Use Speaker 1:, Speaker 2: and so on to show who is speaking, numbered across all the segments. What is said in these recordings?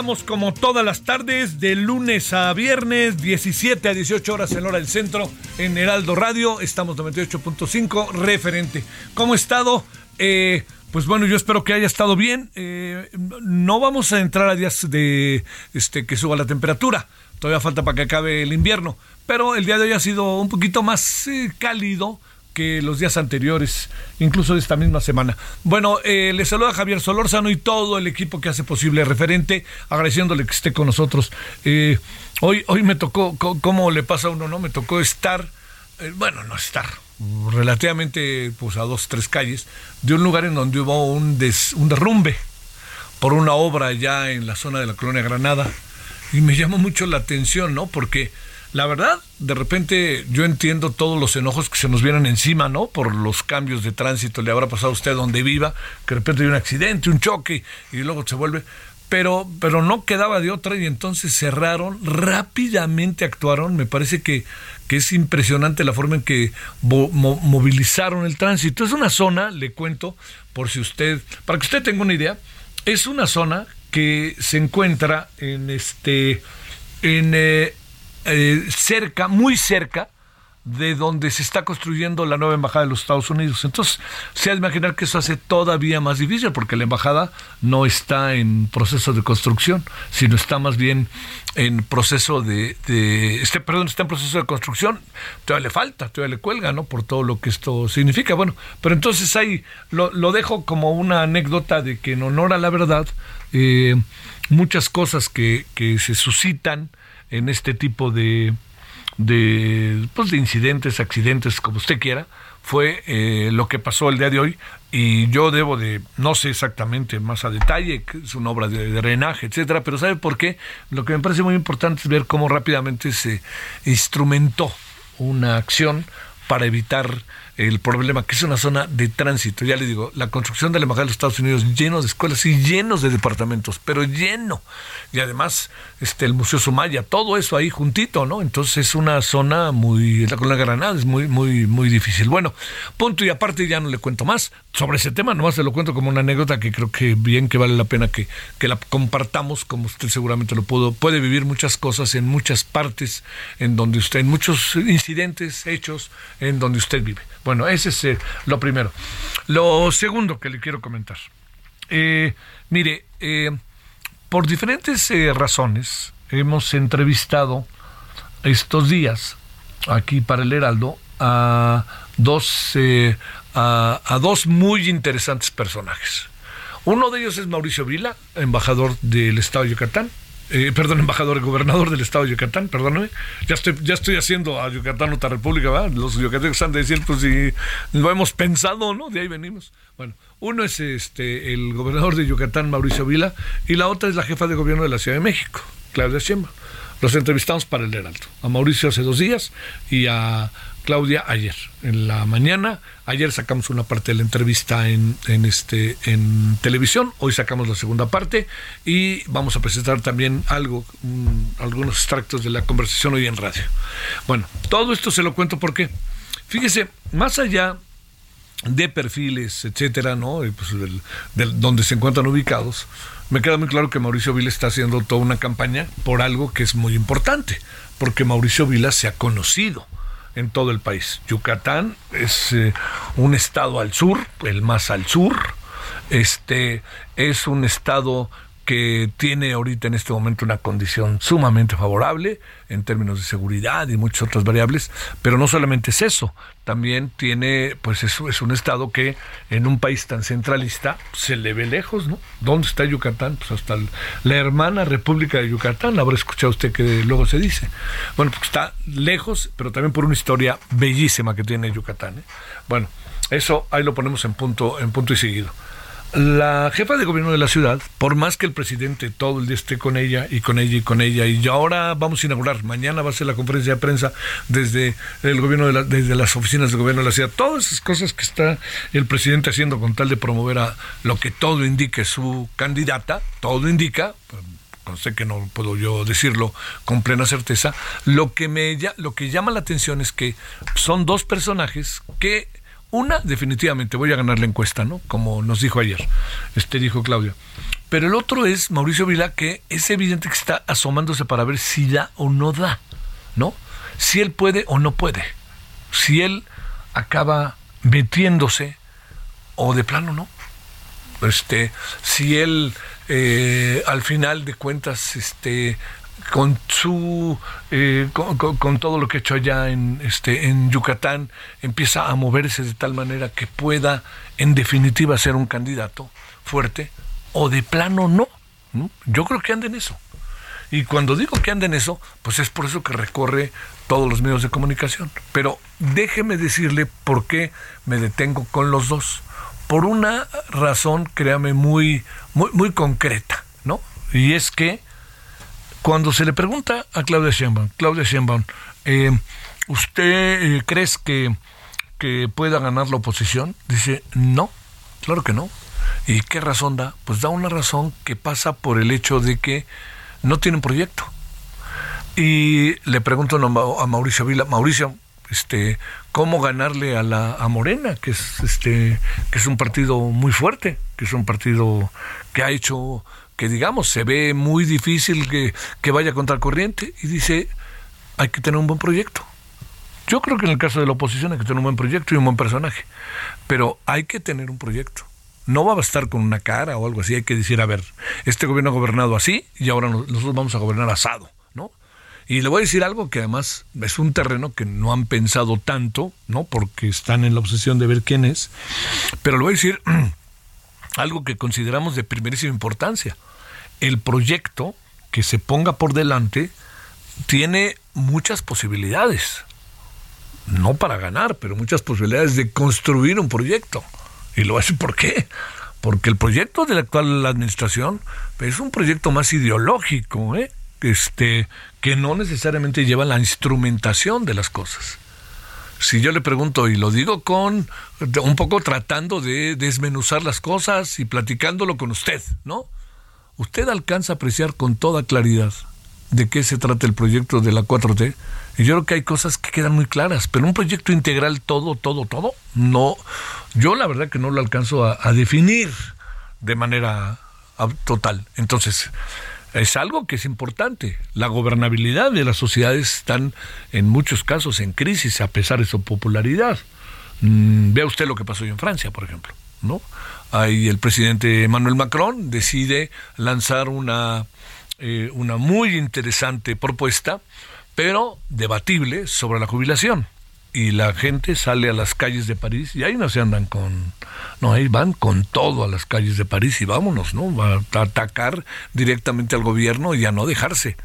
Speaker 1: Andamos como todas las tardes, de lunes a viernes, 17 a 18 horas en hora del centro, en Heraldo Radio, estamos 98.5, referente. ¿Cómo ha estado? Eh, pues bueno, yo espero que haya estado bien. Eh, no vamos a entrar a días de este que suba la temperatura. Todavía falta para que acabe el invierno. Pero el día de hoy ha sido un poquito más eh, cálido que los días anteriores, incluso de esta misma semana. Bueno, eh, les saluda Javier Solórzano y todo el equipo que hace posible referente, agradeciéndole que esté con nosotros. Eh, hoy, hoy me tocó, ¿cómo le pasa a uno? no Me tocó estar, eh, bueno, no estar, relativamente pues a dos, tres calles, de un lugar en donde hubo un, des- un derrumbe por una obra ya en la zona de la colonia Granada. Y me llamó mucho la atención, ¿no? Porque la verdad, de repente yo entiendo todos los enojos que se nos vienen encima, ¿no? Por los cambios de tránsito, le habrá pasado a usted donde viva, que de repente hay un accidente, un choque y luego se vuelve. Pero, pero no quedaba de otra y entonces cerraron, rápidamente actuaron. Me parece que, que es impresionante la forma en que mo- movilizaron el tránsito. Es una zona, le cuento, por si usted, para que usted tenga una idea, es una zona que se encuentra en este en eh, eh, cerca, muy cerca de donde se está construyendo la nueva embajada de los Estados Unidos. Entonces, se ha de imaginar que eso hace todavía más difícil porque la embajada no está en proceso de construcción, sino está más bien en proceso de, este, perdón, está en proceso de construcción. Todavía le falta, todavía le cuelga, ¿no? Por todo lo que esto significa. Bueno, pero entonces ahí lo, lo dejo como una anécdota de que en honor a la verdad, eh, muchas cosas que, que se suscitan en este tipo de, de, pues de incidentes, accidentes, como usted quiera, fue eh, lo que pasó el día de hoy y yo debo de, no sé exactamente más a detalle, que es una obra de, drenaje, etcétera, pero ¿sabe por qué? Lo que me parece muy importante es ver cómo rápidamente se instrumentó una acción para evitar el problema, que es una zona de tránsito. Ya le digo, la construcción de la Embajada de los Estados Unidos lleno de escuelas y llenos de departamentos, pero lleno. Y además, este, el Museo Sumaya, todo eso ahí juntito, ¿no? Entonces es una zona muy, la Colonia Granada es muy, muy, muy difícil. Bueno, punto y aparte ya no le cuento más sobre ese tema, nomás se lo cuento como una anécdota que creo que bien que vale la pena que, que la compartamos, como usted seguramente lo pudo, puede vivir muchas cosas en muchas partes, en donde usted, en muchos incidentes, hechos, en donde usted vive. Bueno, ese es eh, lo primero. Lo segundo que le quiero comentar. Eh, mire, eh, por diferentes eh, razones, hemos entrevistado estos días aquí para el Heraldo a dos, eh, a, dos muy interesantes personajes. Uno de ellos es Mauricio Vila, embajador del Estado de Yucatán, eh, perdón, embajador, gobernador del estado de Yucatán, perdóname, ya estoy, ya estoy haciendo a Yucatán otra república, ¿verdad? Los yucatecos están de decir, pues si lo hemos pensado, ¿no? De ahí venimos. Bueno, uno es este el gobernador de Yucatán, Mauricio Vila, y la otra es la jefa de gobierno de la Ciudad de México, Claudia Sheinbaum. Los entrevistamos para el Heraldo. A Mauricio hace dos días y a Claudia ayer, en la mañana. Ayer sacamos una parte de la entrevista en, este, en televisión, hoy sacamos la segunda parte y vamos a presentar también algo, algunos extractos de la conversación hoy en radio. Bueno, todo esto se lo cuento porque, fíjese, más allá de perfiles, etcétera, ¿no? Pues del, donde se encuentran ubicados, me queda muy claro que Mauricio Vila está haciendo toda una campaña por algo que es muy importante, porque Mauricio Vila se ha conocido en todo el país. Yucatán es eh, un estado al sur, el más al sur. Este es un estado que tiene ahorita en este momento una condición sumamente favorable en términos de seguridad y muchas otras variables, pero no solamente es eso, también tiene, pues eso es un estado que en un país tan centralista se le ve lejos, ¿no? ¿Dónde está Yucatán? Pues hasta la hermana República de Yucatán, habrá escuchado usted que luego se dice. Bueno, pues está lejos, pero también por una historia bellísima que tiene Yucatán. ¿eh? Bueno, eso ahí lo ponemos en punto, en punto y seguido la jefa de gobierno de la ciudad, por más que el presidente todo el día esté con ella y con ella y con ella, y ahora vamos a inaugurar, mañana va a ser la conferencia de prensa desde el gobierno de desde las oficinas del gobierno de la ciudad, todas esas cosas que está el presidente haciendo con tal de promover a lo que todo indique su candidata, todo indica, no sé que no puedo yo decirlo con plena certeza, lo que me lo que llama la atención es que son dos personajes que una, definitivamente, voy a ganar la encuesta, ¿no? Como nos dijo ayer, este dijo Claudio. Pero el otro es Mauricio Vila, que es evidente que está asomándose para ver si da o no da, ¿no? Si él puede o no puede. Si él acaba metiéndose o de plano no. Este, si él eh, al final de cuentas este, con su eh, con, todo lo que ha hecho allá en este en Yucatán empieza a moverse de tal manera que pueda en definitiva ser un candidato fuerte o de plano no, yo creo que anda en eso. Y cuando digo que anda en eso pues es por eso que recorre todos los medios de comunicación. Pero déjeme decirle por qué me detengo con los dos. Por una razón créame muy muy muy concreta no y es que cuando se le pregunta a Claudia Sheinbaum, Claudia Sheinbaum, eh, ¿usted eh, cree que, que pueda ganar la oposición? Dice, no, claro que no. ¿Y qué razón da? Pues da una razón que pasa por el hecho de que no tienen proyecto. Y le pregunto a Mauricio Vila, Mauricio, este, cómo ganarle a la a Morena, que es este, que es un partido muy fuerte, que es un partido que ha hecho que digamos se ve muy difícil que, que vaya contra corriente y dice hay que tener un buen proyecto. Yo creo que en el caso de la oposición hay que tener un buen proyecto y un buen personaje, pero hay que tener un proyecto. No va a bastar con una cara o algo así, hay que decir, a ver, este gobierno ha gobernado así y ahora nosotros vamos a gobernar asado, ¿no? Y le voy a decir algo que además es un terreno que no han pensado tanto, ¿no? Porque están en la obsesión de ver quién es, pero le voy a decir algo que consideramos de primerísima importancia el proyecto que se ponga por delante tiene muchas posibilidades. No para ganar, pero muchas posibilidades de construir un proyecto. Y lo hace por qué? Porque el proyecto de la actual administración es un proyecto más ideológico, ¿eh? este, que no necesariamente lleva la instrumentación de las cosas. Si yo le pregunto, y lo digo con un poco tratando de desmenuzar las cosas y platicándolo con usted, ¿no? Usted alcanza a apreciar con toda claridad de qué se trata el proyecto de la 4T. Y yo creo que hay cosas que quedan muy claras, pero un proyecto integral todo, todo, todo, no, yo la verdad que no lo alcanzo a, definir de manera total. Entonces, es algo que es importante. La gobernabilidad de las sociedades están en muchos casos en crisis a pesar de su popularidad. Mm, vea usted lo que pasó en Francia, por ejemplo, ¿no? Ahí el presidente Emmanuel Macron decide lanzar una eh, una muy interesante propuesta, pero debatible sobre la jubilación. Y la gente sale a las calles de París y ahí no se andan con... No, ahí van con todo a las calles de París y vámonos, ¿no? Va a atacar directamente al gobierno y a no dejarse.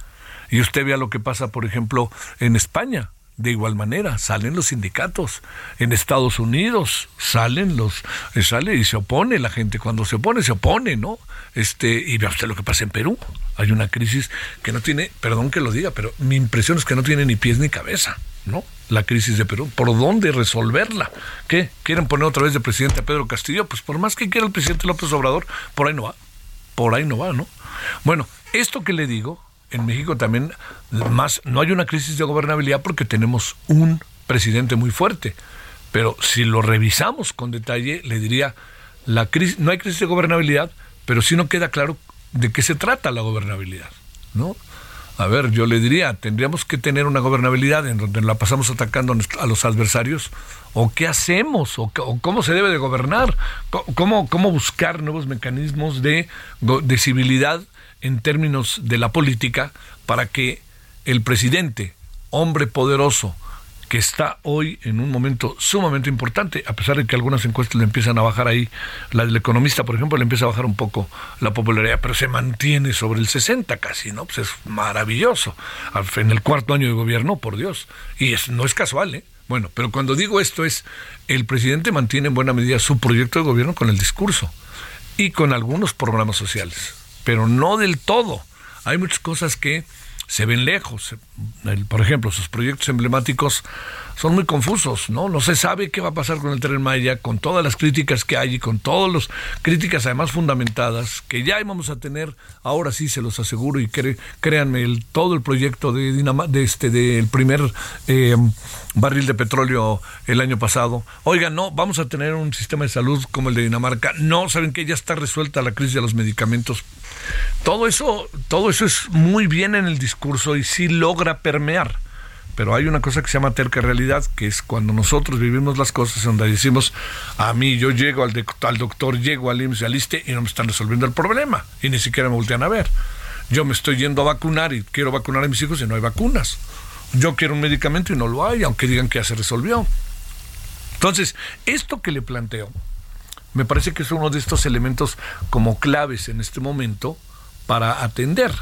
Speaker 1: Y usted vea lo que pasa, por ejemplo, en España. De igual manera, salen los sindicatos. En Estados Unidos salen los, eh, sale y se opone la gente. Cuando se opone, se opone, ¿no? Este, y vea usted lo que pasa en Perú. Hay una crisis que no tiene, perdón que lo diga, pero mi impresión es que no tiene ni pies ni cabeza, ¿no? La crisis de Perú. ¿Por dónde resolverla? ¿Qué? ¿Quieren poner otra vez de presidente a Pedro Castillo? Pues por más que quiera el presidente López Obrador, por ahí no va. Por ahí no va, ¿no? Bueno, esto que le digo en México también más no hay una crisis de gobernabilidad porque tenemos un presidente muy fuerte. Pero si lo revisamos con detalle, le diría, la crisis, no hay crisis de gobernabilidad, pero sí no queda claro de qué se trata la gobernabilidad, ¿no? A ver, yo le diría, tendríamos que tener una gobernabilidad en donde la pasamos atacando a los adversarios, o qué hacemos, o, cómo se debe de gobernar, cómo, cómo buscar nuevos mecanismos de, de civilidad en términos de la política para que el presidente, hombre poderoso, que está hoy en un momento sumamente importante, a pesar de que algunas encuestas le empiezan a bajar ahí, la del economista, por ejemplo, le empieza a bajar un poco la popularidad, pero se mantiene sobre el 60 casi, ¿no? Pues es maravilloso. En el cuarto año de gobierno, por Dios. Y es, no es casual, ¿eh? Bueno, pero cuando digo esto es, el presidente mantiene en buena medida su proyecto de gobierno con el discurso y con algunos programas sociales pero no del todo. Hay muchas cosas que se ven lejos. por ejemplo, sus proyectos emblemáticos son muy confusos, ¿no? No se sabe qué va a pasar con el tren Maya, con todas las críticas que hay y con todas las críticas además fundamentadas que ya vamos a tener, ahora sí se los aseguro y créanme, el, todo el proyecto de, de este del primer eh, barril de petróleo el año pasado. Oigan, no, vamos a tener un sistema de salud como el de Dinamarca. No, saben que ya está resuelta la crisis de los medicamentos. Todo eso, todo eso es muy bien en el discurso y sí logra permear. Pero hay una cosa que se llama terca realidad, que es cuando nosotros vivimos las cosas donde decimos, a mí yo llego al, al doctor, llego al IMSS, al ISTE y no me están resolviendo el problema y ni siquiera me voltean a ver. Yo me estoy yendo a vacunar y quiero vacunar a mis hijos y no hay vacunas. Yo quiero un medicamento y no lo hay, aunque digan que ya se resolvió. Entonces, esto que le planteo, me parece que es uno de estos elementos como claves en este momento para atender.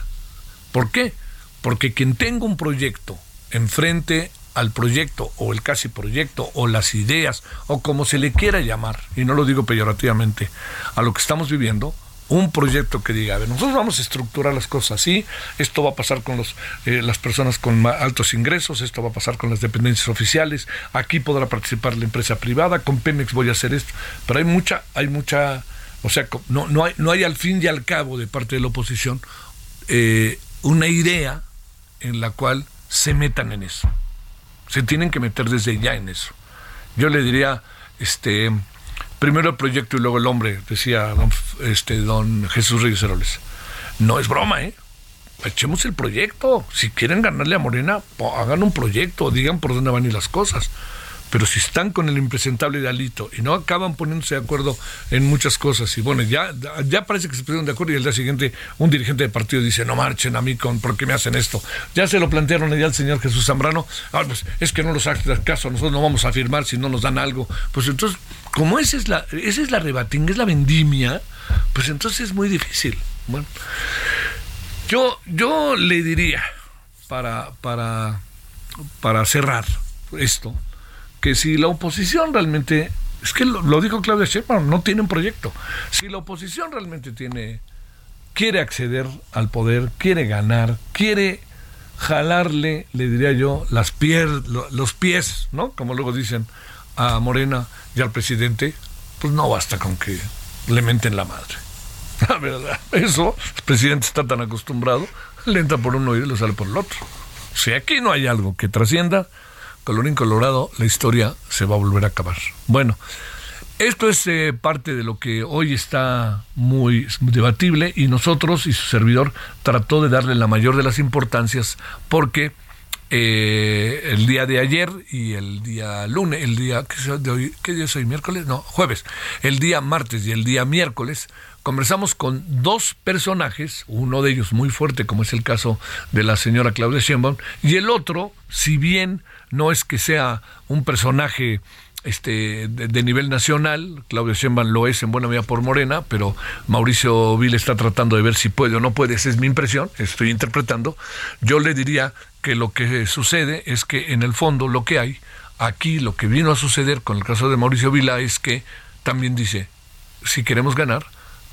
Speaker 1: ¿Por qué? Porque quien tenga un proyecto enfrente al proyecto o el casi proyecto o las ideas o como se le quiera llamar, y no lo digo peyorativamente, a lo que estamos viviendo, un proyecto que diga, a ver, nosotros vamos a estructurar las cosas así, esto va a pasar con los, eh, las personas con altos ingresos, esto va a pasar con las dependencias oficiales, aquí podrá participar la empresa privada, con Pemex voy a hacer esto, pero hay mucha, hay mucha, o sea, no, no, hay, no hay al fin y al cabo de parte de la oposición eh, una idea en la cual se metan en eso. Se tienen que meter desde ya en eso. Yo le diría, este, primero el proyecto y luego el hombre, decía don, este, don Jesús Reyes Heroles. No es broma, ¿eh? Echemos el proyecto. Si quieren ganarle a Morena, hagan un proyecto, digan por dónde van ir las cosas. Pero si están con el impresentable de Alito y no acaban poniéndose de acuerdo en muchas cosas, y bueno, ya, ya parece que se pusieron de acuerdo y el día siguiente un dirigente de partido dice, no marchen a mí con, ¿por qué me hacen esto? Ya se lo plantearon allá al señor Jesús Zambrano, ah, pues es que no los hace caso, nosotros no vamos a firmar si no nos dan algo. Pues entonces, como esa es la, esa es la rebatinga, es la vendimia, pues entonces es muy difícil. Bueno, yo, yo le diría, para, para, para cerrar esto, que si la oposición realmente, es que lo, dijo Claudia Sheinbaum, no tiene un proyecto. Si la oposición realmente tiene, quiere acceder al poder, quiere ganar, quiere jalarle, le diría yo, las pies, los pies, ¿no? Como luego dicen a Morena y al presidente, pues no basta con que le menten la madre. La verdad, eso, el presidente está tan acostumbrado, le entra por uno y le sale por el otro. Si aquí no hay algo que trascienda, colorín colorado, la historia se va a volver a acabar. Bueno, esto es eh, parte de lo que hoy está muy debatible y nosotros y su servidor trató de darle la mayor de las importancias porque eh, el día de ayer y el día lunes, el día, ¿qué, de hoy, ¿qué día es hoy? ¿Miércoles? No, jueves. El día martes y el día miércoles conversamos con dos personajes, uno de ellos muy fuerte, como es el caso de la señora Claudia Sheinbaum, y el otro, si bien no es que sea un personaje este, de, nivel nacional. Claudia Sheinbaum lo es en buena medida por Morena, pero Mauricio Vila está tratando de ver si puede o no puede. Esa es mi impresión, estoy interpretando. Yo le diría que lo que sucede es que en el fondo lo que hay, aquí lo que vino a suceder con el caso de Mauricio Vila es que también dice, si queremos ganar,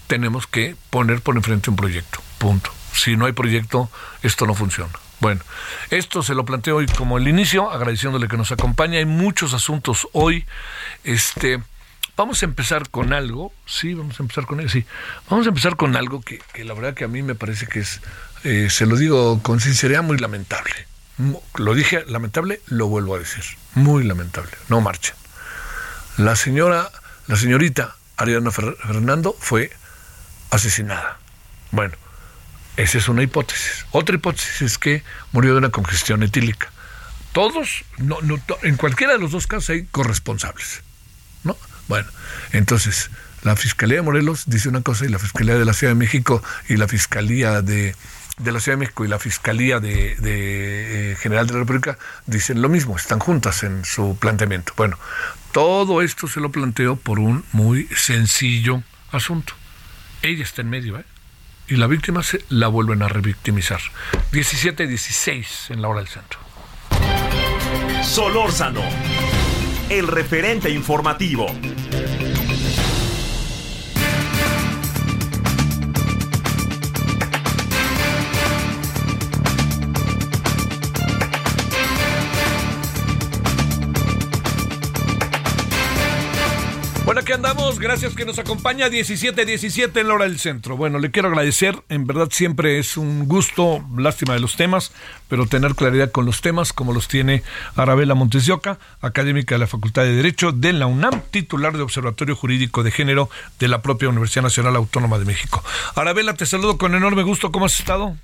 Speaker 1: tenemos que poner por enfrente un proyecto. Punto. Si no hay proyecto, esto no funciona. Bueno, esto se lo planteo hoy como el inicio, agradeciéndole que nos acompaña. Hay muchos asuntos hoy. Este, vamos a empezar con algo. Sí, vamos a empezar con. Sí, vamos a empezar con algo que, la verdad que a mí me parece que es, eh, se lo digo con sinceridad, muy lamentable. Lo dije lamentable, lo vuelvo a decir. Muy lamentable. No marchen. La señora, la señorita Ariana Fernando fue asesinada. Bueno, esa es una hipótesis. Otra hipótesis es que murió de una congestión etílica. Todos, en cualquiera de los dos casos hay corresponsables. ¿no? Bueno, entonces, la Fiscalía de Morelos dice una cosa y la Fiscalía de la Ciudad de México y la Fiscalía de, la Ciudad de México y la Fiscalía de, de eh, General de la República dicen lo mismo, están juntas en su planteamiento. Bueno, todo esto se lo planteo por un muy sencillo asunto. Ella está en medio, ¿eh? Y la víctima se la vuelven a revictimizar. 17-16 en la hora del centro.
Speaker 2: Solórzano, el referente informativo.
Speaker 1: Bueno, aquí andamos. Gracias que nos acompaña 17-17 en la hora del centro. Bueno, le quiero agradecer. En verdad siempre es un gusto, lástima de los temas, pero tener claridad con los temas, como los tiene Arabela Montesioca, académica de la Facultad de Derecho de la UNAM, titular de Observatorio Jurídico de Género de la propia Universidad Nacional Autónoma de México. Arabela, te saludo con enorme gusto. ¿Cómo has estado?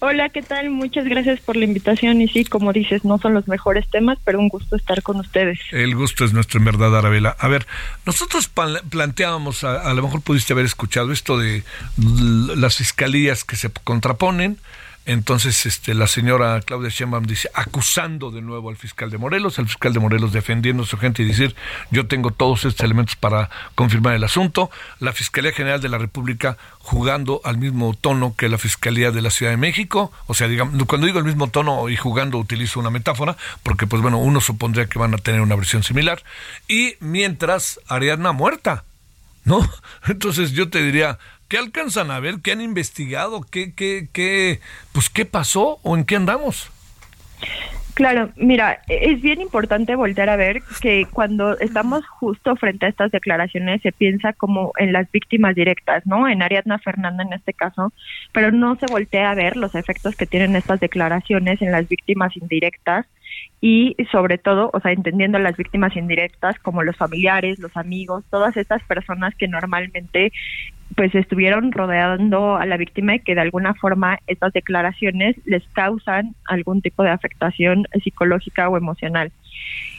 Speaker 3: Hola, ¿qué tal? Muchas gracias por la invitación y sí, como dices, no son los mejores temas, pero un gusto estar con ustedes.
Speaker 1: El gusto es nuestro, en verdad, Arabela. A ver, nosotros planteábamos, a, lo mejor pudiste haber escuchado esto de las fiscalías que se contraponen, entonces, este, la señora Claudia Sheinbaum dice, acusando de nuevo al fiscal de Morelos, al fiscal de Morelos defendiendo a su gente y decir, yo tengo todos estos elementos para confirmar el asunto. La Fiscalía General de la República jugando al mismo tono que la Fiscalía de la Ciudad de México. O sea, digamos, cuando digo el mismo tono y jugando utilizo una metáfora, porque pues bueno, uno supondría que van a tener una versión similar. Y mientras Ariadna muerta, ¿no? Entonces yo te diría, ¿Qué alcanzan a ver? ¿Qué han investigado? ¿Qué, qué, qué, pues, qué pasó o en qué andamos?
Speaker 3: Claro, mira, es bien importante volver a ver que cuando estamos justo frente a estas declaraciones se piensa como en las víctimas directas, ¿no? En Ariadna Fernanda en este caso, pero no se voltea a ver los efectos que tienen estas declaraciones en las víctimas indirectas y sobre todo, o sea, entendiendo las víctimas indirectas como los familiares, los amigos, todas estas personas que normalmente pues estuvieron rodeando a la víctima y que de alguna forma estas declaraciones les causan algún tipo de afectación psicológica o emocional.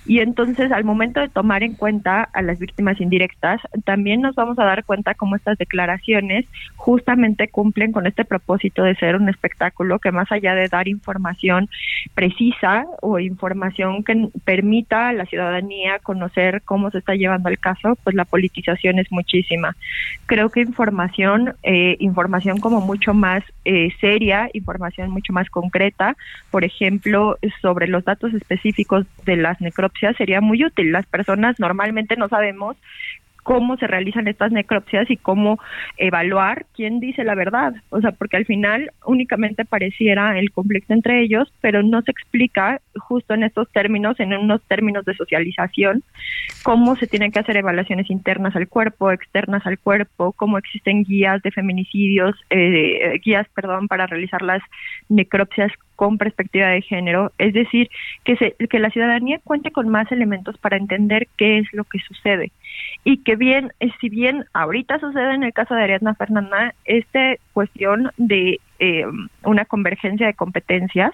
Speaker 3: Y entonces, al momento de tomar en cuenta a las víctimas indirectas, también nos vamos a dar cuenta cómo estas declaraciones justamente cumplen con este propósito de ser un espectáculo que más allá de dar información precisa o información que permita a la ciudadanía conocer cómo se está llevando el caso, pues la politización es muchísima. Creo que información, eh, información como mucho más eh, seria, información mucho más concreta, por ejemplo, sobre los datos específicos de las necropsias sería muy útil. Las personas normalmente no sabemos cómo se realizan estas necropsias y cómo evaluar quién dice la verdad. O sea, porque al final únicamente pareciera el conflicto entre ellos, pero no se explica justo en estos términos, en unos términos de socialización, cómo se tienen que hacer evaluaciones internas al cuerpo, externas al cuerpo, cómo existen guías de feminicidios, eh, guías, perdón, para realizar las necropsias con perspectiva de género, es decir, que, se, que la ciudadanía cuente con más elementos para entender qué es lo que sucede y que bien, eh, si bien ahorita sucede en el caso de Ariadna Fernanda, esta cuestión de eh, una convergencia de competencias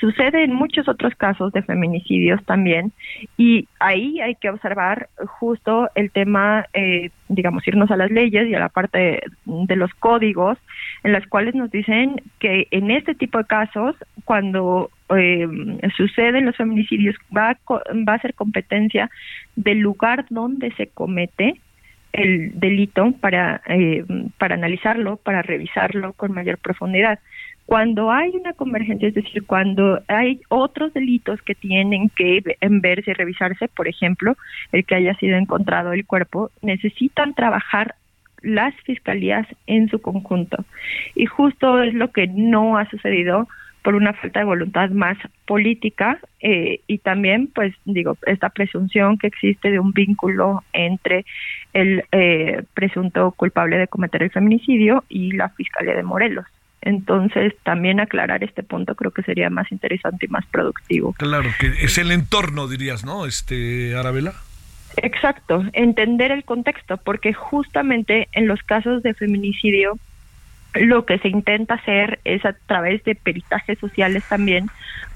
Speaker 3: Sucede en muchos otros casos de feminicidios también. Y ahí hay que observar justo el tema, eh, digamos, irnos a las leyes y a la parte de, los códigos en las cuales nos dicen que en este tipo de casos, cuando eh, suceden los feminicidios, va a, va a ser competencia del lugar donde se comete el delito para, eh, para analizarlo, para revisarlo con mayor profundidad. Cuando hay una convergencia, es decir, cuando hay otros delitos que tienen que verse y revisarse, por ejemplo, el que haya sido encontrado el cuerpo, necesitan trabajar las fiscalías en su conjunto. Y justo es lo que no ha sucedido por una falta de voluntad más política eh, y también, pues digo, esta presunción que existe de un vínculo entre el eh, presunto culpable de cometer el feminicidio y la Fiscalía de Morelos. Entonces, también aclarar este punto creo que sería más interesante y más productivo.
Speaker 1: Claro, que es el entorno, dirías, ¿no? Este, Arabela.
Speaker 3: Exacto, entender el contexto, porque justamente en los casos de feminicidio lo que se intenta hacer es a través de peritajes sociales también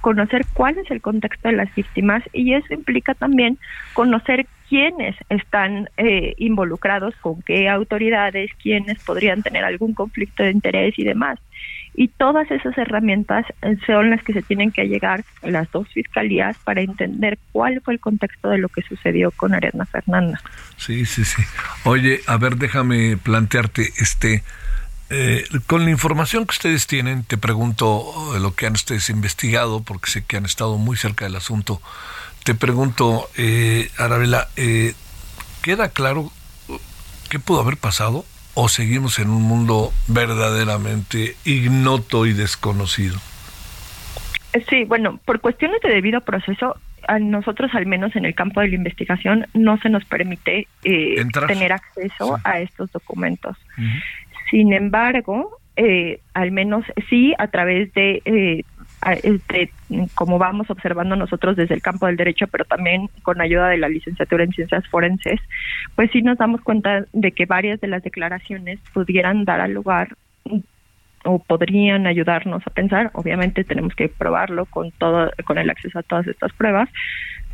Speaker 3: conocer cuál es el contexto de las víctimas y eso implica también conocer quiénes están eh, involucrados, con qué autoridades, quiénes podrían tener algún conflicto de interés y demás. Y todas esas herramientas eh, son las que se tienen que llegar las dos fiscalías para entender cuál fue el contexto de lo que sucedió con Ariadna Fernanda.
Speaker 1: Sí, sí, sí. Oye, a ver, déjame plantearte, este, eh, con la información que ustedes tienen, te pregunto de lo que han ustedes investigado, porque sé que han estado muy cerca del asunto. Te pregunto, eh, Arabela, eh, ¿queda claro qué pudo haber pasado o seguimos en un mundo verdaderamente ignoto y desconocido?
Speaker 3: Sí, bueno, por cuestiones de debido proceso, a nosotros al menos en el campo de la investigación no se nos permite eh, tener acceso a estos documentos. Sin embargo, eh, al menos sí a través de eh, este, como vamos observando nosotros desde el campo del derecho, pero también con ayuda de la licenciatura en ciencias forenses, pues sí nos damos cuenta de que varias de las declaraciones pudieran dar al lugar o podrían ayudarnos a pensar, obviamente tenemos que probarlo con todo con el acceso a todas estas pruebas,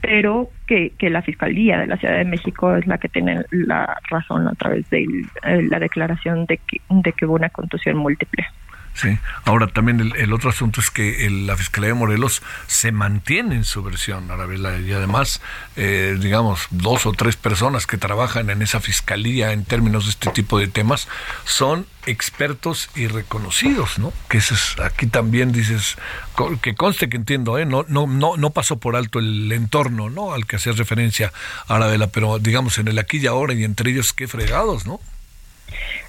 Speaker 3: pero que, que la Fiscalía de la Ciudad de México es la que tiene la razón a través de la declaración de que, de que hubo una contusión múltiple.
Speaker 1: Sí. Ahora también el, otro asunto es que la Fiscalía de Morelos se mantiene en su versión, Arabela, y además, eh, digamos, dos o tres personas que trabajan en esa Fiscalía en términos de este tipo de temas son expertos y reconocidos, ¿no? Que es, aquí también dices, que conste que entiendo, ¿eh? No, no, no, no pasó por alto el entorno, ¿no? Al que hacías referencia, Arabela, pero digamos en el aquí y ahora y entre ellos, qué fregados, ¿no?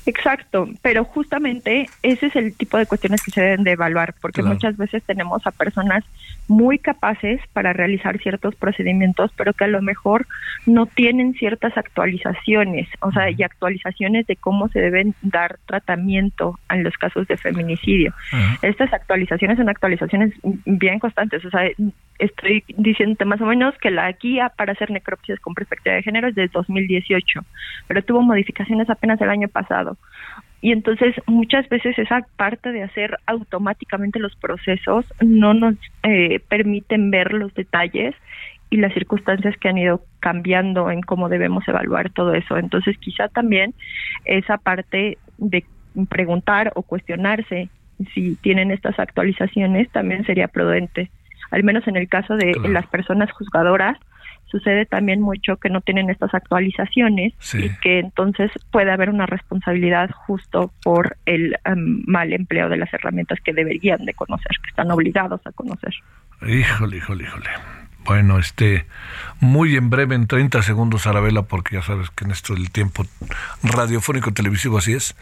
Speaker 3: Exacto, pero justamente ese es el tipo de cuestiones que se deben de evaluar, porque muchas veces tenemos a personas muy capaces para realizar ciertos procedimientos, pero que a lo mejor no tienen ciertas actualizaciones, o sea, y actualizaciones de cómo se deben dar tratamiento en los casos de feminicidio. Estas actualizaciones son actualizaciones bien constantes, o sea, estoy diciendo más o menos que la guía para hacer necropsias con perspectiva de género es de 2018, pero tuvo modificaciones apenas el año pasado. Y entonces muchas veces esa parte de hacer automáticamente los procesos no nos eh, permiten ver los detalles y las circunstancias que han ido cambiando en cómo debemos evaluar todo eso. Entonces quizá también esa parte de preguntar o cuestionarse si tienen estas actualizaciones también sería prudente. Al menos en el caso de las personas juzgadoras, sucede también mucho que no tienen estas actualizaciones y que entonces puede haber una responsabilidad justo por el em, mal empleo de las herramientas que deberían de conocer, que están obligados a conocer.
Speaker 1: Híjole, híjole, híjole. Bueno, este, muy en breve, en 30 segundos, Arabela, porque ya sabes que en esto del tiempo radiofónico televisivo así es.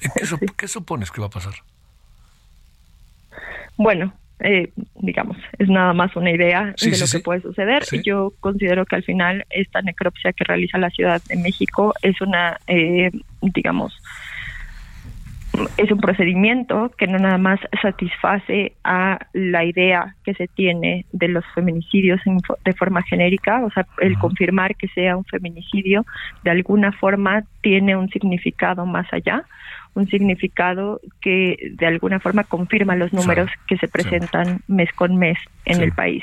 Speaker 1: ¿Qué, ¿Qué supones que va a pasar?
Speaker 3: Bueno, eh, digamos, es nada más una idea de lo que puede suceder. Yo considero que al final esta necropsia que realiza la Ciudad de México es una, eh, digamos, es un procedimiento que no nada más satisface a la idea que se tiene de los feminicidios de forma genérica, o sea, el confirmar que sea un feminicidio de alguna forma tiene un significado más allá, un significado que de alguna forma confirma los números que se presentan mes con mes en el país.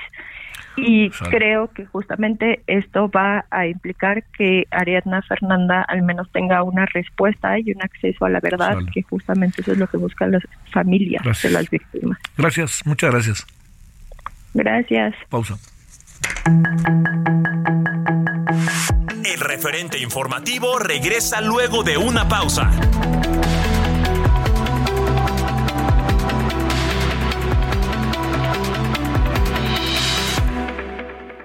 Speaker 3: Y creo que justamente esto va a implicar que Ariadna Fernanda al menos tenga una respuesta y un acceso a la verdad, que justamente eso es lo que buscan las familias de las víctimas.
Speaker 1: Gracias, muchas gracias.
Speaker 3: Gracias.
Speaker 1: Pausa.
Speaker 2: El referente informativo regresa luego de una pausa.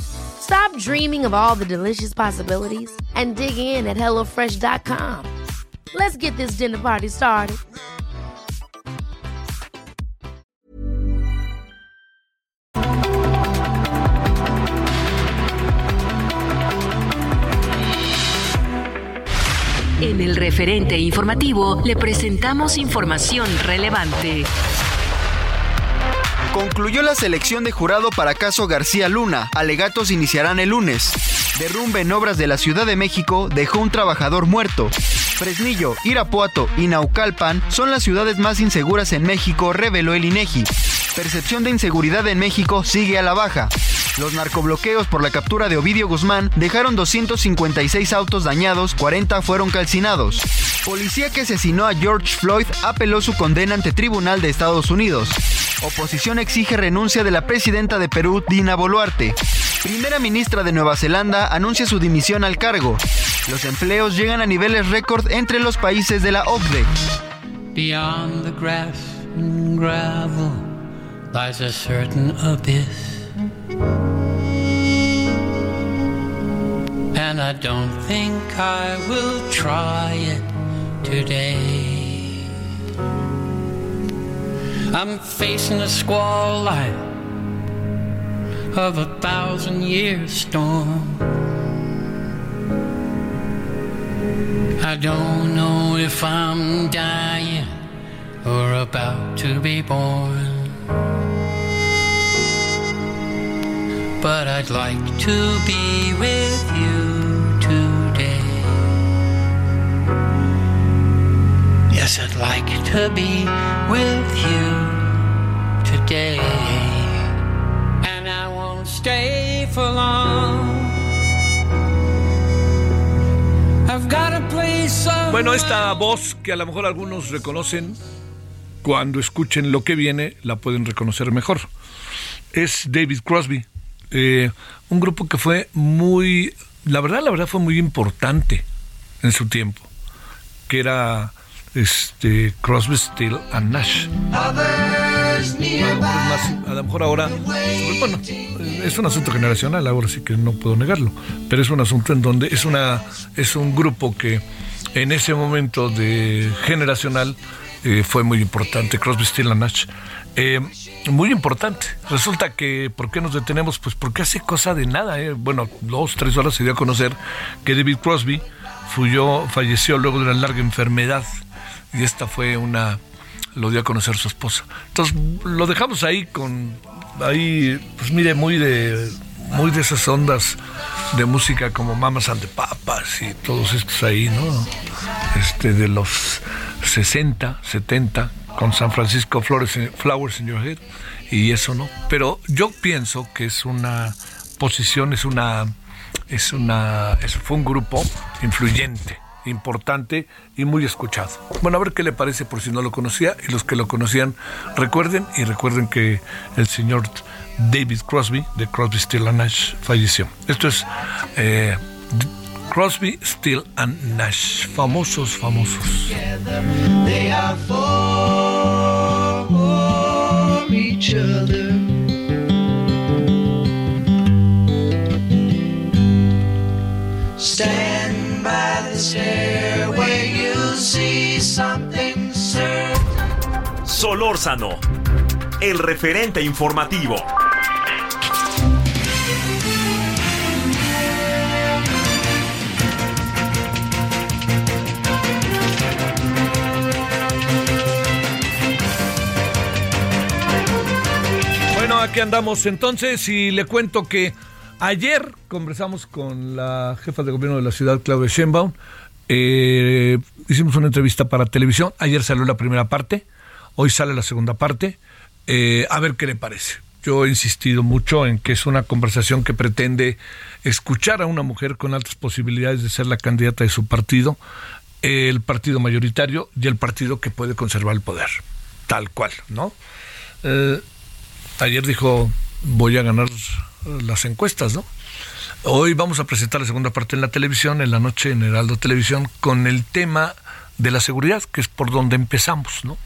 Speaker 4: Stop dreaming of all the delicious possibilities and dig in at HelloFresh.com. Let's get this dinner party started.
Speaker 5: En el referente informativo le presentamos información relevante.
Speaker 6: Concluyó la selección de jurado para caso García Luna. Alegatos iniciarán el lunes. Derrumbe en obras de la Ciudad de México dejó un trabajador muerto. Fresnillo, Irapuato y Naucalpan son las ciudades más inseguras en México, reveló el INEGI. Percepción de inseguridad en México sigue a la baja. Los narcobloqueos por la captura de Ovidio Guzmán dejaron 256 autos dañados, 40 fueron calcinados. Policía que asesinó a George Floyd apeló su condena ante Tribunal de Estados Unidos. Oposición exige renuncia de la presidenta de Perú, Dina Boluarte. Primera ministra de Nueva Zelanda anuncia su dimisión al cargo. Los empleos llegan a niveles récord entre los países de la OCDE. Beyond the grass lies a certain abyss. And I don't think I will try it today. I'm facing a squall like of a thousand year storm. I don't know if I'm dying or about to be born. But I'd like to be with you today. Yes, I'd like to be with you today. And I won't stay for long.
Speaker 1: Bueno, esta voz que a lo mejor algunos reconocen, cuando escuchen lo que viene, la pueden reconocer mejor. Es David Crosby, eh, un grupo que fue muy, la verdad, la verdad fue muy importante en su tiempo, que era este Crosby, Steel and Nash. A lo mejor ahora, bueno, es un asunto generacional, ahora sí que no puedo negarlo, pero es un asunto en donde es una es un grupo que en ese momento de generacional eh, fue muy importante, Crosby, Steel and Nash. Eh, muy importante. Resulta que, ¿por qué nos detenemos? Pues porque hace cosa de nada. Eh. Bueno, dos, tres horas se dio a conocer que David Crosby falleció luego de una larga enfermedad y esta fue una lo dio a conocer su esposa. Entonces lo dejamos ahí con ahí pues mire muy de muy de esas ondas de música como Mamas and Papas y todos estos ahí, ¿no? Este de los 60, 70 con San Francisco Flowers in Your Head y eso no, pero yo pienso que es una posición, es una es una fue un grupo influyente importante y muy escuchado. Bueno, a ver qué le parece por si no lo conocía y los que lo conocían recuerden y recuerden que el señor David Crosby de Crosby, Still Nash falleció. Esto es eh, Crosby, Still and Nash. Famosos, famosos.
Speaker 2: Stand by the stairway, you'll see something certain. Solórzano, el referente informativo.
Speaker 1: Aquí andamos entonces y le cuento que ayer conversamos con la jefa de gobierno de la ciudad, Claudia Sheinbaum. Eh, hicimos una entrevista para televisión. Ayer salió la primera parte, hoy sale la segunda parte. Eh, a ver qué le parece. Yo he insistido mucho en que es una conversación que pretende escuchar a una mujer con altas posibilidades de ser la candidata de su partido, el partido mayoritario y el partido que puede conservar el poder, tal cual, ¿no? Eh, ayer dijo, voy a ganar las encuestas, ¿no? Hoy vamos a presentar la segunda parte en la televisión, en la noche en Heraldo Televisión, con el tema de la seguridad, que es por donde empezamos, ¿no?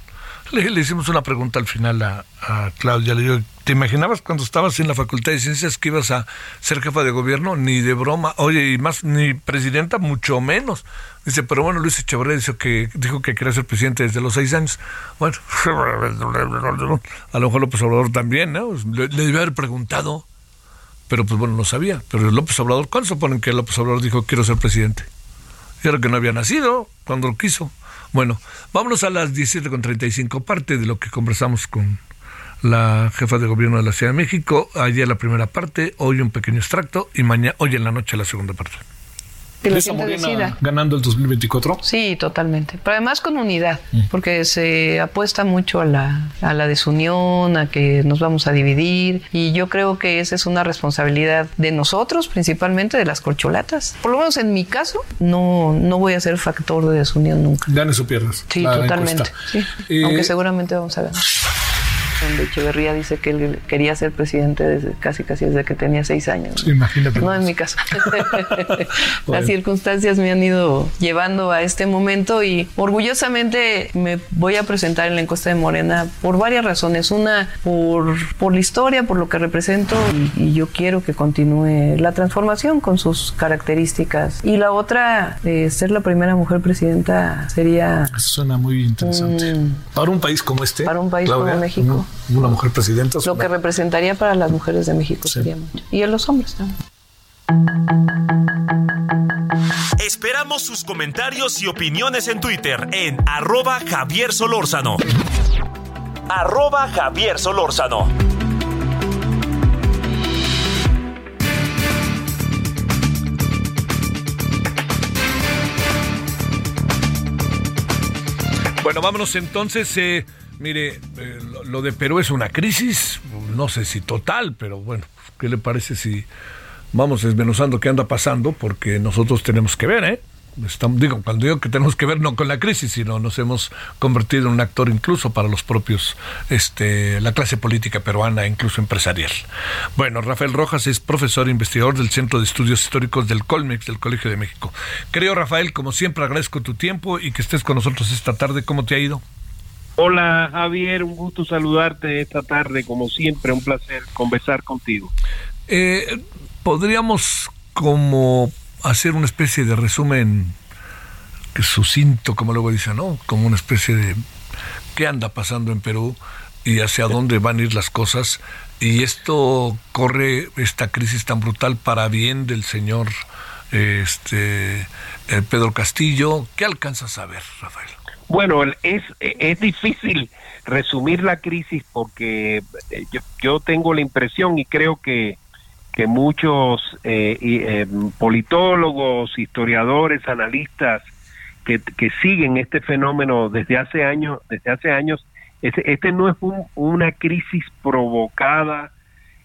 Speaker 1: Le, le hicimos una pregunta al final a, a, Claudia, le digo, ¿te imaginabas cuando estabas en la Facultad de Ciencias que ibas a ser jefa de gobierno? Ni de broma, oye, y más, ni presidenta, mucho menos. Dice, pero bueno, Luis Echeverría dijo que, dijo que quería ser presidente desde los seis años. Bueno, a lo mejor López Obrador también, ¿no? Le, le debía haber preguntado, pero pues bueno, no sabía. Pero López Obrador, ¿cuándo suponen que López Obrador dijo quiero ser presidente? Y era que no había nacido cuando lo quiso. Bueno, vámonos a las 17.35, parte de lo que conversamos con la jefa de gobierno de la Ciudad de México. Ayer la primera parte, hoy un pequeño extracto y mañana, hoy en la noche la segunda parte.
Speaker 7: ¿Lisa Morena
Speaker 1: ganando el 2024?
Speaker 7: Sí, totalmente. Pero además con unidad, mm. porque se apuesta mucho a la, a la desunión, a que nos vamos a dividir. Y yo creo que esa es una responsabilidad de nosotros, principalmente de las corcholatas. Por lo menos en mi caso, no, no voy a ser factor de desunión nunca.
Speaker 1: Ganes o pierdas.
Speaker 7: Sí, totalmente. Sí. Eh, Aunque seguramente vamos a ganar donde Echeverría dice que él quería ser presidente desde casi casi desde que tenía seis años.
Speaker 1: Sí, imagínate.
Speaker 7: No en mi caso. bueno. Las circunstancias me han ido llevando a este momento y orgullosamente me voy a presentar en la encuesta de Morena por varias razones. Una, por, por la historia, por lo que represento y, y yo quiero que continúe la transformación con sus características. Y la otra, eh, ser la primera mujer presidenta sería...
Speaker 1: Suena muy interesante.
Speaker 7: Mm,
Speaker 1: para un país como este.
Speaker 7: Para un país Claudia, como México.
Speaker 1: Una, mujer presidenta.
Speaker 7: Lo que representaría para las mujeres de México sí. sería mucho. Y a los hombres también.
Speaker 2: Esperamos sus comentarios y opiniones en Twitter en arroba Javier Solórzano. Arroba Javier Solórzano.
Speaker 1: Bueno, vámonos entonces. Eh, mire, eh, lo, de Perú es una crisis, no sé si total, pero bueno, ¿qué le parece si vamos desmenuzando qué anda pasando? Porque nosotros tenemos que ver, ¿eh? Estamos, digo, cuando digo que tenemos que ver no con la crisis, sino nos hemos convertido en un actor incluso para los propios, este, la clase política peruana, incluso empresarial. Bueno, Rafael Rojas es profesor e investigador del Centro de Estudios Históricos del Colmex, del Colegio de México. Creo, Rafael, como siempre, agradezco tu tiempo y que estés con nosotros esta tarde. ¿Cómo te ha ido?
Speaker 8: Hola Javier, un gusto saludarte esta tarde, como siempre, un placer conversar contigo.
Speaker 1: Eh, Podríamos como hacer una especie de resumen que sucinto, como luego dice, ¿no? Como una especie de qué anda pasando en Perú y hacia dónde van a ir las cosas. Y esto corre, esta crisis tan brutal para bien del señor este Pedro Castillo. ¿Qué alcanzas a ver, Rafael?
Speaker 8: Bueno, es, es difícil resumir la crisis porque yo, yo tengo la impresión y creo que que muchos eh, eh, politólogos, historiadores, analistas que, que, siguen este fenómeno desde hace años, desde hace años, este, este no es un, una crisis provocada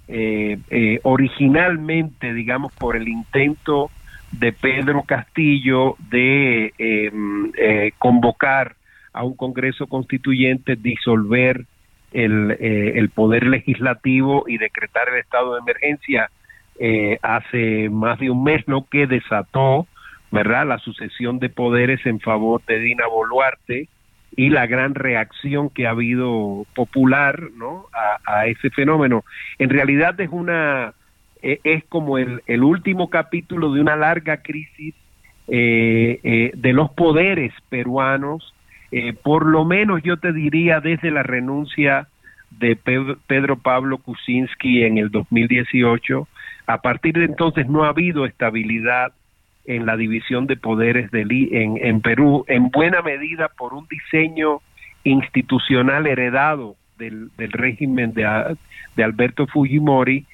Speaker 8: eh, originalmente, digamos, por el intento de Pedro Castillo de convocar a un Congreso Constituyente, disolver el, el poder legislativo y decretar el estado de emergencia eh, hace más de un mes, lo que desató ¿verdad? La sucesión de poderes en favor de Dina Boluarte y la gran reacción que ha habido popular, ¿no? A, ese fenómeno. En realidad es una e, es como el, el último capítulo de una larga crisis eh, eh, de los poderes peruanos, eh, por lo menos yo te diría desde la renuncia de Pedro Pablo Kuczynski en el 2018, a partir de entonces no ha habido estabilidad en la división de poderes del, en, en Perú, en buena medida por un diseño institucional heredado del, del régimen de, de Alberto Fujimori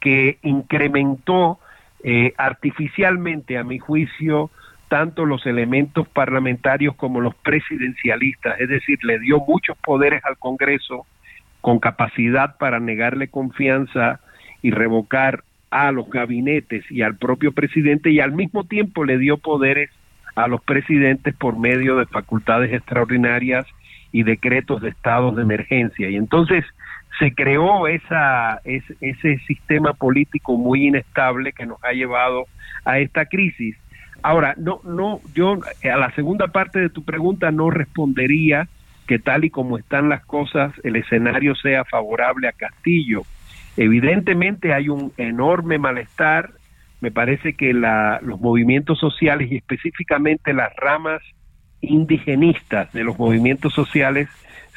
Speaker 8: que, incrementó eh, artificialmente, a mi juicio, tanto los elementos parlamentarios como los presidencialistas, es decir, le dio muchos poderes al Congreso con capacidad para negarle confianza y revocar a los gabinetes y al propio presidente y al mismo tiempo le dio poderes a los presidentes por medio de facultades extraordinarias y decretos de estados de emergencia. Y entonces se creó esa, ese sistema político muy inestable que nos ha llevado a esta crisis. Ahora, no, no, yo a la segunda parte de tu pregunta no respondería que tal y como están las cosas, el escenario sea favorable a Castillo. Evidentemente hay un enorme malestar, me parece que la, los movimientos sociales y específicamente las ramas indigenistas de los movimientos sociales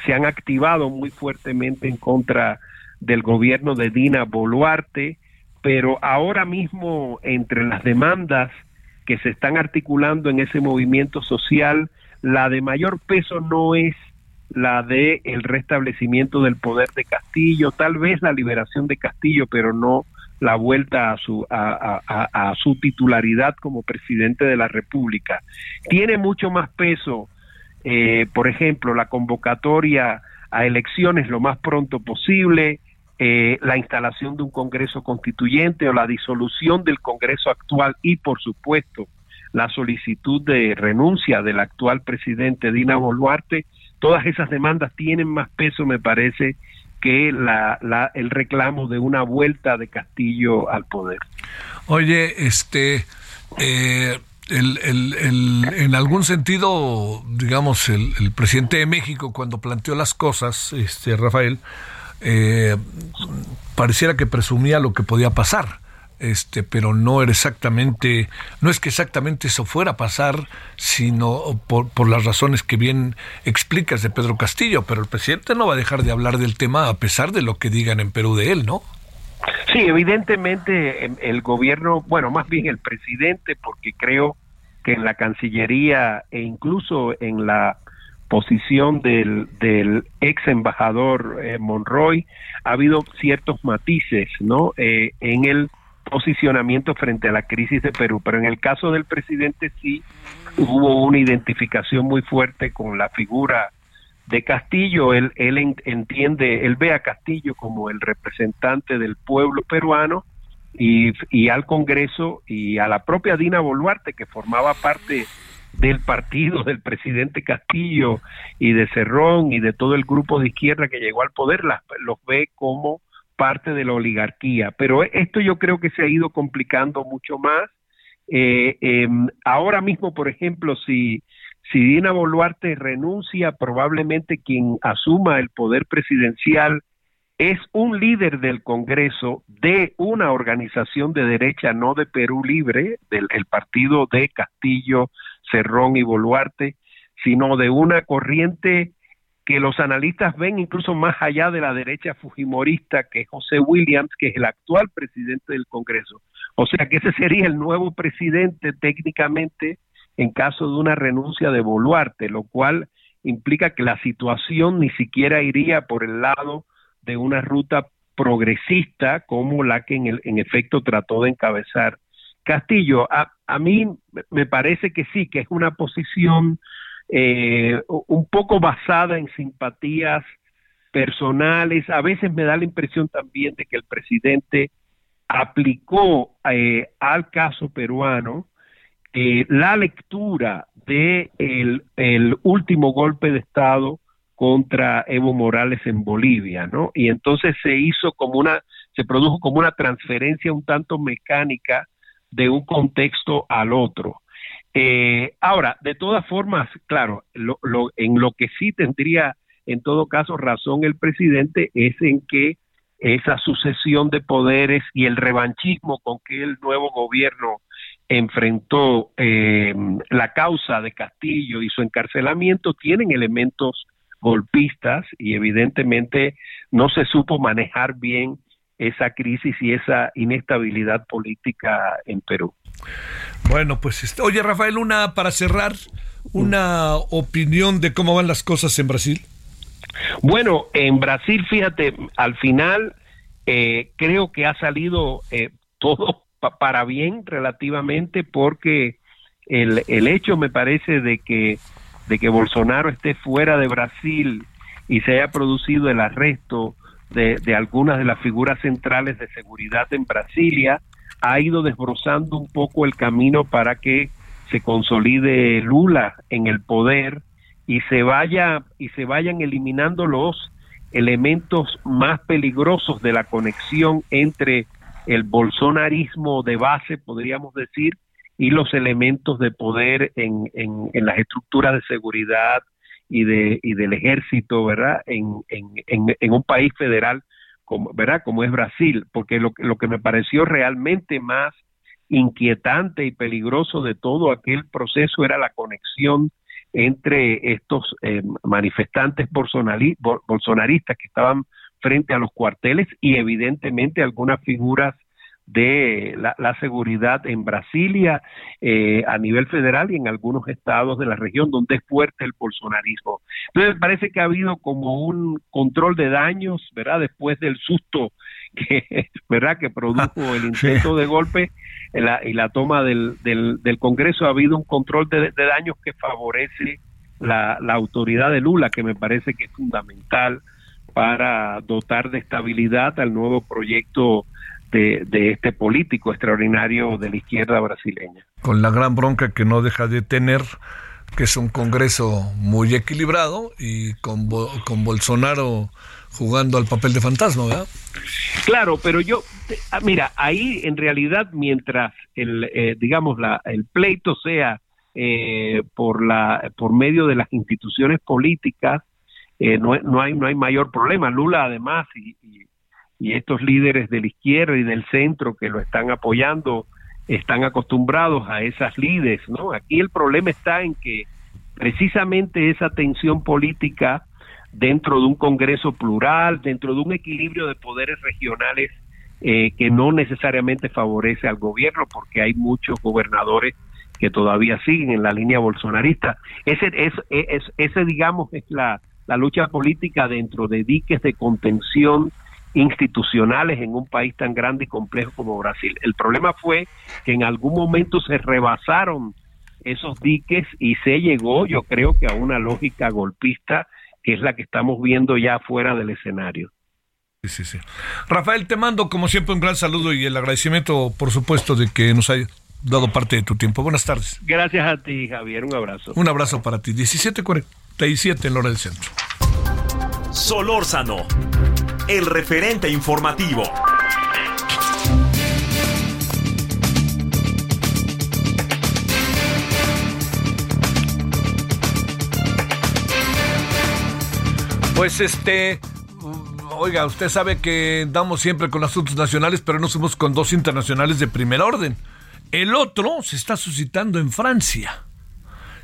Speaker 8: se han activado muy fuertemente en contra del gobierno de Dina Boluarte, pero ahora mismo entre las demandas que se están articulando en ese movimiento social, la de mayor peso no es la de el restablecimiento del poder de Castillo, tal vez la liberación de Castillo, pero no la vuelta a su a, a su titularidad como presidente de la República. Tiene mucho más peso eh, por ejemplo, la convocatoria a elecciones lo más pronto posible, eh, la instalación de un Congreso constituyente o la disolución del Congreso actual y, por supuesto, la solicitud de renuncia del actual presidente Dina Boluarte, todas esas demandas tienen más peso, me parece, que la, la, el reclamo de una vuelta de Castillo al poder.
Speaker 1: Oye, este, eh, el, el, en algún sentido, digamos, el, presidente de México cuando planteó las cosas, este Rafael, eh, pareciera que presumía lo que podía pasar, este, pero no era exactamente, no es que exactamente eso fuera a pasar, sino por, por las razones que bien explicas de Pedro Castillo, pero el presidente no va a dejar de hablar del tema a pesar de lo que digan en Perú de él, ¿no?
Speaker 8: Sí, evidentemente em, el gobierno, bueno, más bien el presidente, porque creo que en la Cancillería e incluso en la posición del, del ex embajador eh, Monroy ha habido ciertos matices, ¿no? Eh, en el posicionamiento frente a la crisis de Perú, pero en el caso del presidente sí hubo una identificación muy fuerte con la figura de Castillo, él, él entiende, él ve a Castillo como el representante del pueblo peruano y, y al Congreso y a la propia Dina Boluarte, que formaba parte del partido del presidente Castillo y de Cerrón y de todo el grupo de izquierda que llegó al poder, las, los ve como parte de la oligarquía. Pero esto yo creo que se ha ido complicando mucho más. Eh, em, ahora mismo, por ejemplo, si si Dina Boluarte renuncia, probablemente quien asuma el poder presidencial es un líder del Congreso de una organización de derecha, no de Perú Libre, del partido de Castillo, Cerrón y Boluarte, sino de una corriente que los analistas ven incluso más allá de la derecha fujimorista, que es José Williams, que es el actual presidente del Congreso. O sea que ese sería el nuevo presidente técnicamente en caso de una renuncia de Boluarte, lo cual implica que la situación ni siquiera iría por el lado de una ruta progresista como la que en, el, en efecto trató de encabezar Castillo. A, a mí me parece que sí, que es una posición eh, un poco basada en simpatías personales. A veces me da la impresión también de que el presidente aplicó eh, al caso peruano eh, la lectura de el, el, último golpe de Estado contra Evo Morales en Bolivia, ¿no? Y entonces se hizo como una, se produjo como una transferencia un tanto mecánica de un contexto al otro. Eh, ahora, de todas formas, claro, lo, en lo que sí tendría en todo caso razón el presidente es en que esa sucesión de poderes y el revanchismo con que el nuevo gobierno enfrentó eh, la causa de Castillo y su encarcelamiento tienen elementos golpistas y evidentemente no se supo manejar bien esa crisis y esa inestabilidad política en Perú.
Speaker 1: Bueno, pues este, oye Rafael, una para cerrar, una opinión de cómo van las cosas en Brasil.
Speaker 8: Bueno, en Brasil, fíjate, al final eh, creo que ha salido eh, todo para bien relativamente porque el, el hecho me parece de que de que Bolsonaro esté fuera de Brasil y se haya producido el arresto de, de algunas de las figuras centrales de seguridad en Brasilia ha ido desbrozando un poco el camino para que se consolide Lula en el poder y se vaya y se vayan eliminando los elementos más peligrosos de la conexión entre el bolsonarismo de base, podríamos decir, y los elementos de poder en, en, las estructuras de seguridad y, de, y del ejército, ¿verdad? En, en, en, un país federal, como, ¿verdad? Como es Brasil, porque lo, lo que me pareció realmente más inquietante y peligroso de todo aquel proceso era la conexión entre estos eh, manifestantes bolsonaristas que estaban frente a los cuarteles y evidentemente algunas figuras de la, seguridad en Brasilia, eh, a nivel federal y en algunos estados de la región donde es fuerte el bolsonarismo. Entonces parece que ha habido como un control de daños, ¿verdad? Después del susto que, ¿verdad? que produjo el intento de golpe y la toma del, del, Congreso, ha habido un control de, daños que favorece la, la autoridad de Lula, que me parece que es fundamental para dotar de estabilidad al nuevo proyecto de, de, este político extraordinario de la izquierda brasileña.
Speaker 1: Con la gran bronca que no deja de tener, que es un Congreso muy equilibrado y con, con Bolsonaro jugando al papel de fantasma, ¿verdad?
Speaker 8: Claro, pero yo, ah, mira, ahí en realidad mientras el, eh, digamos, la, el pleito sea eh, por la, por medio de las instituciones políticas, eh, no, no hay, no hay mayor problema. Lula además y, y, y estos líderes de la izquierda y del centro que lo están apoyando están acostumbrados a esas líderes, ¿no? Aquí el problema está en que precisamente esa tensión política dentro de un Congreso plural, dentro de un equilibrio de poderes regionales eh, que no necesariamente favorece al gobierno, porque hay muchos gobernadores que todavía siguen en la línea bolsonarista. Ese, es, es, ese digamos, es la, la lucha política dentro de diques de contención institucionales en un país tan grande y complejo como Brasil. El problema fue que en algún momento se rebasaron esos diques y se llegó, yo creo que a una lógica golpista que es la que estamos viendo ya fuera del escenario.
Speaker 1: Sí, sí, sí. Rafael, te mando como siempre un gran saludo y el agradecimiento, por supuesto, de que nos haya dado parte de tu tiempo. Buenas tardes.
Speaker 8: Gracias a ti, Javier. Un abrazo.
Speaker 1: Un abrazo para ti. 1747 en hora del centro.
Speaker 2: Solórzano el referente informativo.
Speaker 1: Pues este, oiga, usted sabe que damos siempre con asuntos nacionales, pero no somos con dos internacionales de primer orden. El otro se está suscitando en Francia.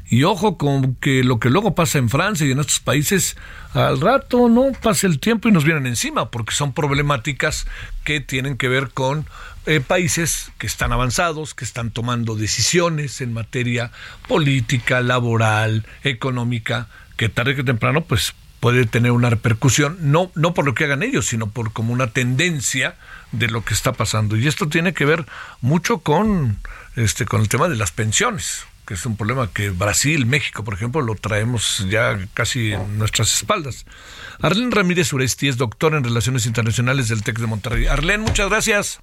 Speaker 1: Y ojo con que lo que luego pasa en Francia y en estos países, al rato no pasa el tiempo y nos vienen encima, porque son problemáticas que tienen que ver con eh, países que están avanzados, que están tomando decisiones en materia política, laboral, económica, que tarde que temprano pues puede tener una repercusión, no, no por lo que hagan ellos, sino por como una tendencia de lo que está pasando. Y esto tiene que ver mucho con, este, con el tema de las pensiones que es un problema que Brasil, México, por ejemplo, lo traemos ya casi en nuestras espaldas. Arlene Ramírez Uresti es doctor en Relaciones Internacionales del TEC de Monterrey. Arlene, muchas gracias.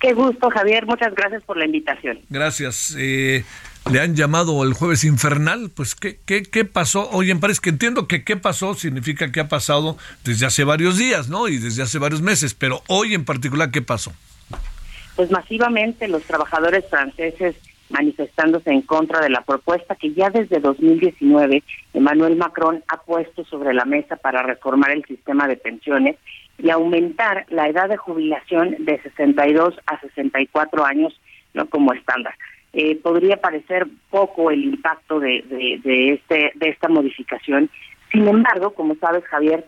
Speaker 9: Qué gusto, Javier. Muchas gracias por la invitación.
Speaker 1: Gracias. Eh, le han llamado el jueves infernal. Pues, ¿qué, qué, qué pasó? Oye, parece que entiendo que qué pasó significa que ha pasado desde hace varios días, ¿no? Y desde hace varios meses. Pero hoy en particular, ¿qué pasó?
Speaker 9: Pues masivamente los trabajadores franceses manifestándose en contra de la propuesta que ya desde 2019 Emmanuel Macron ha puesto sobre la mesa para reformar el sistema de pensiones y aumentar la edad de jubilación de 62 a 64 años no como estándar. Eh, podría parecer poco el impacto de, de, este, de esta modificación. Sin embargo, como sabes, Javier,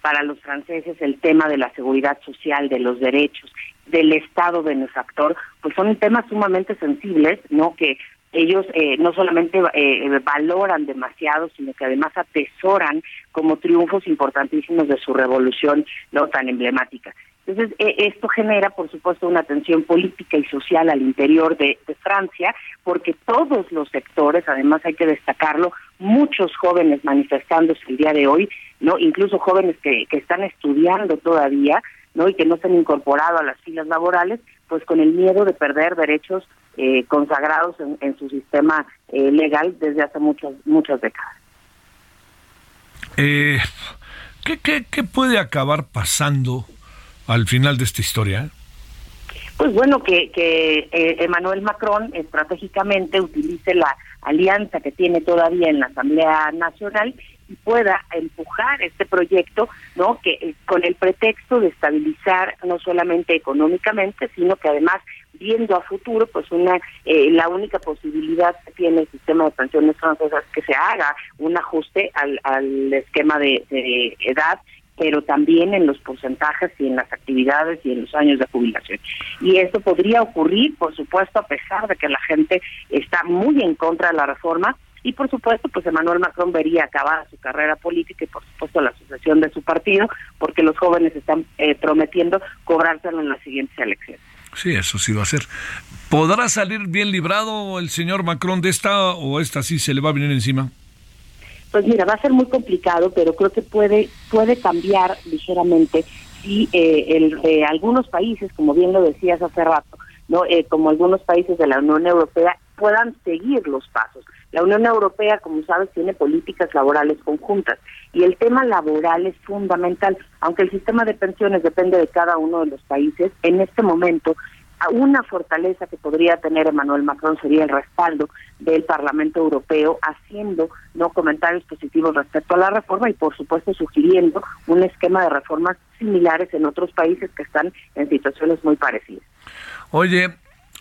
Speaker 9: para los franceses el tema de la seguridad social, de los derechos, del estado benefactor, pues son temas sumamente sensibles, ¿no? Que ellos eh, no solamente eh, valoran demasiado, sino que además atesoran como triunfos importantísimos de su revolución no tan emblemática. Entonces, eh, esto genera, por supuesto, una tensión política y social al interior de, Francia, porque todos los sectores, además hay que destacarlo, muchos jóvenes manifestándose el día de hoy, no, incluso jóvenes que, que están estudiando todavía, no, y que no se han incorporado a las filas laborales, pues con el miedo de perder derechos eh, consagrados en, su sistema eh, legal desde hace muchas muchas décadas.
Speaker 1: Eh, ¿qué, qué, qué puede acabar pasando? al final de esta historia?
Speaker 9: Pues bueno, que, que eh, Emmanuel Macron estratégicamente utilice la alianza que tiene todavía en la Asamblea Nacional y pueda empujar este proyecto, ¿no? Que eh, con el pretexto de estabilizar no solamente económicamente, sino que además viendo a futuro, pues una eh, la única posibilidad que tiene el sistema de pensiones francesas es que se haga un ajuste al, al esquema de, de edad pero también en los porcentajes y en las actividades y en los años de jubilación. Y esto podría ocurrir, por supuesto, a pesar de que la gente está muy en contra de la reforma, y por supuesto, pues Emmanuel Macron vería acabada su carrera política y por supuesto la sucesión de su partido, porque los jóvenes están eh, prometiendo cobrárselo en las siguientes elecciones.
Speaker 1: Sí, eso sí va a ser. ¿Podrá salir bien librado el señor Macron de esta o esta sí se le va a venir encima?
Speaker 9: Pues mira, va a ser muy complicado, pero creo que puede puede cambiar ligeramente si eh, el, eh, algunos países, como bien lo decías hace rato, no eh, como algunos países de la Unión Europea puedan seguir los pasos. La Unión Europea, como sabes, tiene políticas laborales conjuntas y el tema laboral es fundamental. Aunque el sistema de pensiones depende de cada uno de los países, en este momento una fortaleza que podría tener Emmanuel Macron sería el respaldo del Parlamento Europeo haciendo no comentarios positivos respecto a la reforma y por supuesto sugiriendo un esquema de reformas similares en otros países que están en situaciones muy parecidas.
Speaker 1: Oye,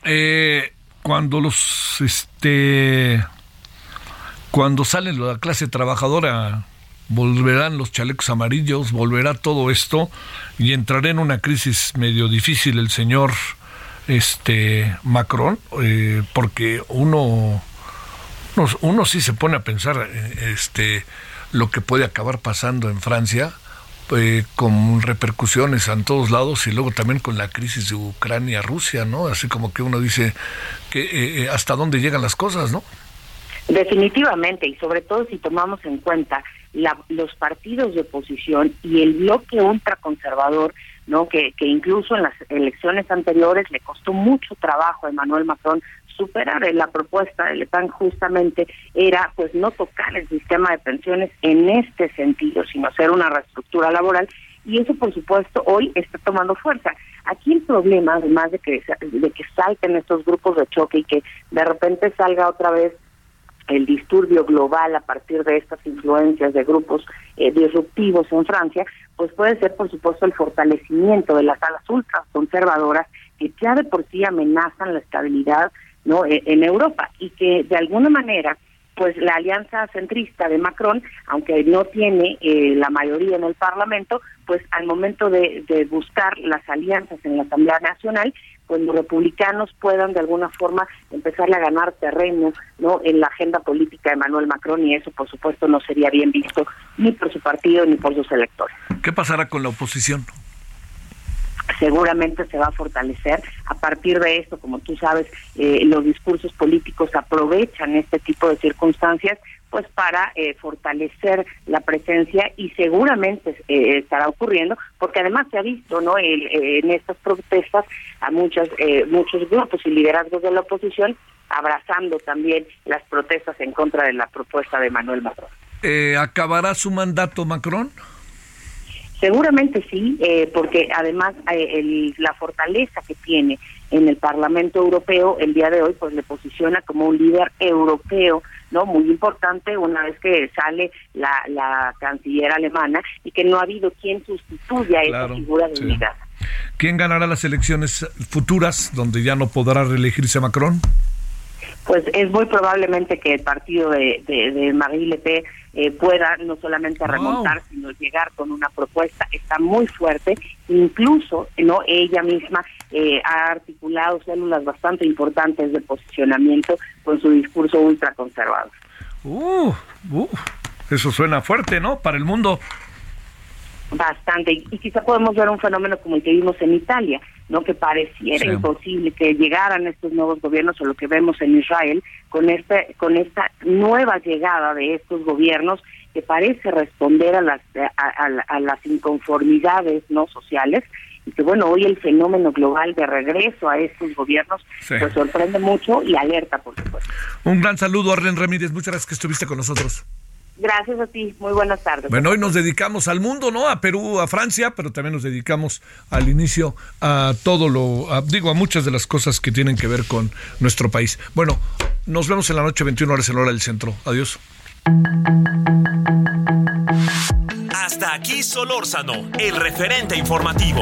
Speaker 1: eh, cuando los este cuando sale la clase trabajadora volverán los chalecos amarillos, volverá todo esto y entrará en una crisis medio difícil el señor este Macron, eh, porque uno, uno, sí se pone a pensar eh, este lo que puede acabar pasando en Francia eh, con repercusiones en todos lados y luego también con la crisis de Ucrania-Rusia, ¿no? Así como que uno dice que hasta dónde llegan las cosas, ¿no?
Speaker 9: Definitivamente, y sobre todo si tomamos en cuenta la, los partidos de oposición y el bloque ultraconservador ¿no? Que, que incluso en las elecciones anteriores le costó mucho trabajo a Emmanuel Macron superar la propuesta del PAN justamente era pues no tocar el sistema de pensiones en este sentido, sino hacer una reestructura laboral y eso por supuesto hoy está tomando fuerza. Aquí el problema, además de que de que salten estos grupos de choque y que de repente salga otra vez el disturbio global a partir de estas influencias de grupos eh, disruptivos en Francia, pues puede ser, por supuesto, el fortalecimiento de las alas ultraconservadoras que ya de por sí amenazan la estabilidad no e, en Europa y que de alguna manera pues la alianza centrista de Macron, aunque no tiene eh, la mayoría en el Parlamento, pues al momento de, de buscar las alianzas en la Asamblea Nacional, pues los republicanos puedan de alguna forma empezar a ganar terreno no en la agenda política de Emmanuel Macron y eso por supuesto no sería bien visto ni por su partido ni por sus electores.
Speaker 1: ¿Qué pasará con la oposición?
Speaker 9: Seguramente se va a fortalecer. A partir de esto, como tú sabes, eh, los discursos políticos aprovechan este tipo de circunstancias pues para eh, fortalecer la presencia y seguramente eh, estará ocurriendo porque además se ha visto no en estas protestas a muchos muchos grupos y liderazgos de la oposición abrazando también las protestas en contra de la propuesta de Manuel Macron.
Speaker 1: ¿Acabará su mandato Macron?
Speaker 9: Seguramente sí, eh, porque además eh, la fortaleza que tiene en el Parlamento Europeo el día de hoy pues le posiciona como un líder europeo no muy importante una vez que sale la, la canciller alemana y que no ha habido quien sustituya a esa figura de sí.
Speaker 1: ¿Quién ganará las elecciones futuras donde ya no podrá reelegirse Macron?
Speaker 9: Pues es muy probablemente que el partido de, de, Marie Le Pen eh, pueda no solamente remontar, sino llegar con una propuesta. Está muy fuerte, incluso no ella misma eh, ha articulado células bastante importantes de posicionamiento con su discurso ultraconservador.
Speaker 1: Uh, uh, eso suena fuerte, ¿no? Para el mundo.
Speaker 9: Bastante. Y quizá podemos ver un fenómeno como el que vimos en Italia, no que pareciera imposible que llegaran estos nuevos gobiernos o lo que vemos en Israel con este con esta nueva llegada de estos gobiernos que parece responder a las a, las inconformidades no sociales. Y que bueno hoy el fenómeno global de regreso a estos gobiernos pues sorprende mucho y alerta por supuesto.
Speaker 1: Un gran saludo Arlen Ramírez. Muchas gracias que estuviste con nosotros
Speaker 9: Gracias a ti, muy buenas tardes.
Speaker 1: Bueno, hoy nos dedicamos al mundo, ¿no? A Perú, a Francia, pero también nos dedicamos al inicio a todo lo, digo, a muchas de las cosas que tienen que ver con nuestro país. Bueno, nos vemos en la noche 21 horas en hora del centro. Adiós.
Speaker 2: Hasta aquí Solórzano, el referente informativo.